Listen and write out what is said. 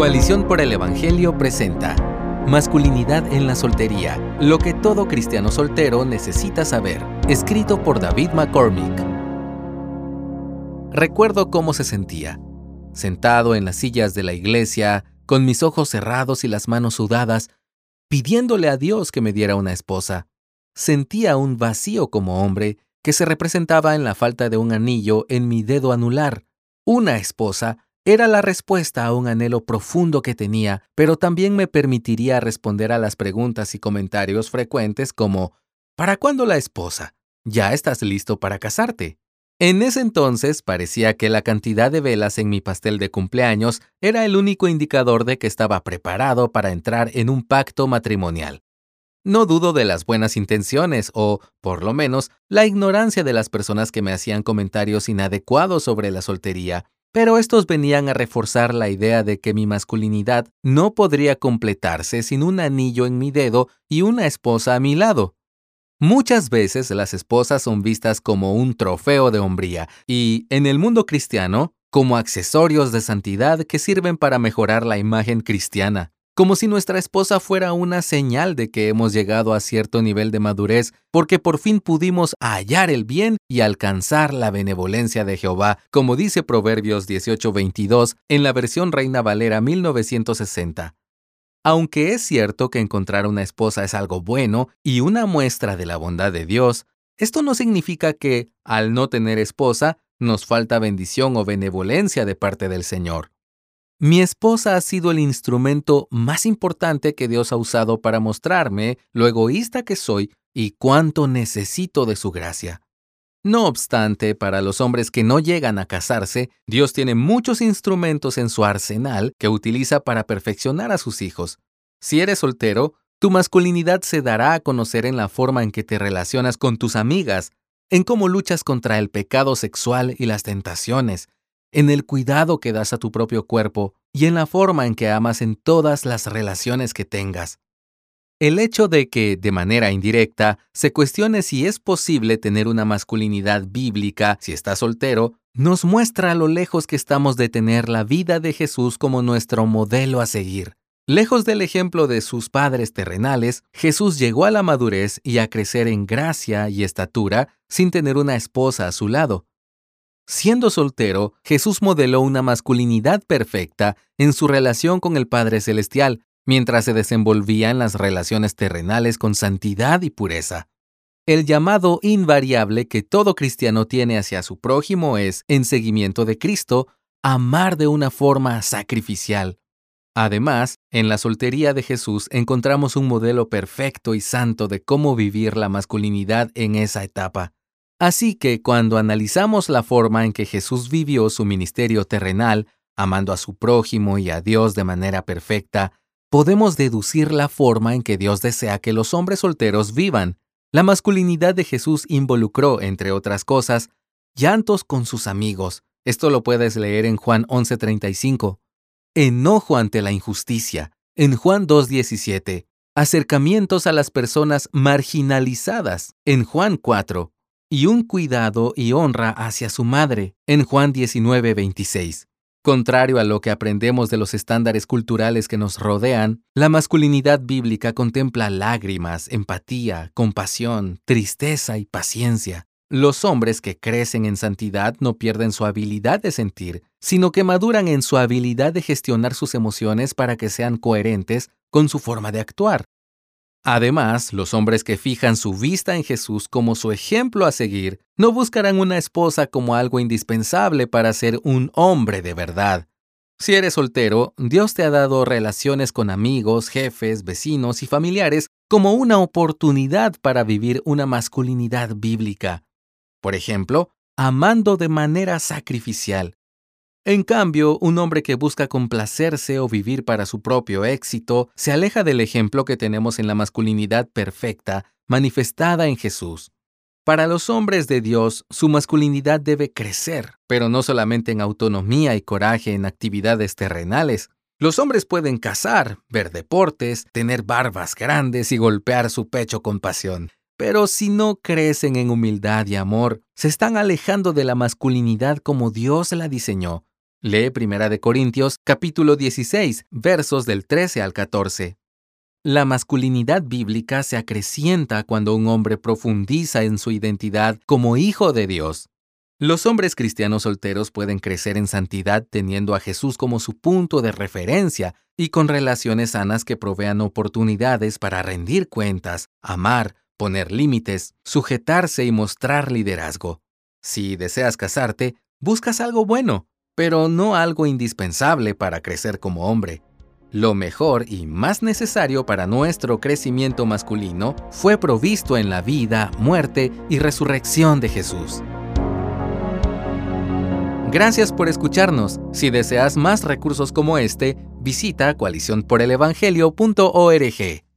Coalición por el Evangelio presenta Masculinidad en la soltería, lo que todo cristiano soltero necesita saber, escrito por David McCormick. Recuerdo cómo se sentía, sentado en las sillas de la iglesia, con mis ojos cerrados y las manos sudadas, pidiéndole a Dios que me diera una esposa. Sentía un vacío como hombre que se representaba en la falta de un anillo en mi dedo anular. Una esposa era la respuesta a un anhelo profundo que tenía, pero también me permitiría responder a las preguntas y comentarios frecuentes como ¿Para cuándo la esposa? ¿Ya estás listo para casarte? En ese entonces parecía que la cantidad de velas en mi pastel de cumpleaños era el único indicador de que estaba preparado para entrar en un pacto matrimonial. No dudo de las buenas intenciones o, por lo menos, la ignorancia de las personas que me hacían comentarios inadecuados sobre la soltería, pero estos venían a reforzar la idea de que mi masculinidad no podría completarse sin un anillo en mi dedo y una esposa a mi lado. Muchas veces las esposas son vistas como un trofeo de hombría y, en el mundo cristiano, como accesorios de santidad que sirven para mejorar la imagen cristiana como si nuestra esposa fuera una señal de que hemos llegado a cierto nivel de madurez, porque por fin pudimos hallar el bien y alcanzar la benevolencia de Jehová, como dice Proverbios 18:22 en la versión Reina Valera 1960. Aunque es cierto que encontrar una esposa es algo bueno y una muestra de la bondad de Dios, esto no significa que, al no tener esposa, nos falta bendición o benevolencia de parte del Señor. Mi esposa ha sido el instrumento más importante que Dios ha usado para mostrarme lo egoísta que soy y cuánto necesito de su gracia. No obstante, para los hombres que no llegan a casarse, Dios tiene muchos instrumentos en su arsenal que utiliza para perfeccionar a sus hijos. Si eres soltero, tu masculinidad se dará a conocer en la forma en que te relacionas con tus amigas, en cómo luchas contra el pecado sexual y las tentaciones, en el cuidado que das a tu propio cuerpo y en la forma en que amas en todas las relaciones que tengas. El hecho de que, de manera indirecta, se cuestione si es posible tener una masculinidad bíblica si estás soltero, nos muestra lo lejos que estamos de tener la vida de Jesús como nuestro modelo a seguir. Lejos del ejemplo de sus padres terrenales, Jesús llegó a la madurez y a crecer en gracia y estatura sin tener una esposa a su lado. Siendo soltero, Jesús modeló una masculinidad perfecta en su relación con el Padre Celestial, mientras se desenvolvía en las relaciones terrenales con santidad y pureza. El llamado invariable que todo cristiano tiene hacia su prójimo es, en seguimiento de Cristo, amar de una forma sacrificial. Además, en la soltería de Jesús encontramos un modelo perfecto y santo de cómo vivir la masculinidad en esa etapa. Así que cuando analizamos la forma en que Jesús vivió su ministerio terrenal, amando a su prójimo y a Dios de manera perfecta, podemos deducir la forma en que Dios desea que los hombres solteros vivan. La masculinidad de Jesús involucró, entre otras cosas, llantos con sus amigos. Esto lo puedes leer en Juan 11:35. Enojo ante la injusticia, en Juan 2:17. Acercamientos a las personas marginalizadas, en Juan 4 y un cuidado y honra hacia su madre, en Juan 19:26. Contrario a lo que aprendemos de los estándares culturales que nos rodean, la masculinidad bíblica contempla lágrimas, empatía, compasión, tristeza y paciencia. Los hombres que crecen en santidad no pierden su habilidad de sentir, sino que maduran en su habilidad de gestionar sus emociones para que sean coherentes con su forma de actuar. Además, los hombres que fijan su vista en Jesús como su ejemplo a seguir no buscarán una esposa como algo indispensable para ser un hombre de verdad. Si eres soltero, Dios te ha dado relaciones con amigos, jefes, vecinos y familiares como una oportunidad para vivir una masculinidad bíblica. Por ejemplo, amando de manera sacrificial, en cambio, un hombre que busca complacerse o vivir para su propio éxito se aleja del ejemplo que tenemos en la masculinidad perfecta manifestada en Jesús. Para los hombres de Dios, su masculinidad debe crecer, pero no solamente en autonomía y coraje en actividades terrenales. Los hombres pueden cazar, ver deportes, tener barbas grandes y golpear su pecho con pasión. Pero si no crecen en humildad y amor, se están alejando de la masculinidad como Dios la diseñó Lee 1 Corintios capítulo 16, versos del 13 al 14. La masculinidad bíblica se acrecienta cuando un hombre profundiza en su identidad como hijo de Dios. Los hombres cristianos solteros pueden crecer en santidad teniendo a Jesús como su punto de referencia y con relaciones sanas que provean oportunidades para rendir cuentas, amar, poner límites, sujetarse y mostrar liderazgo. Si deseas casarte, buscas algo bueno, pero no algo indispensable para crecer como hombre. Lo mejor y más necesario para nuestro crecimiento masculino fue provisto en la vida, muerte y resurrección de Jesús. Gracias por escucharnos. Si deseas más recursos como este, visita coaliciónporelevangelio.org.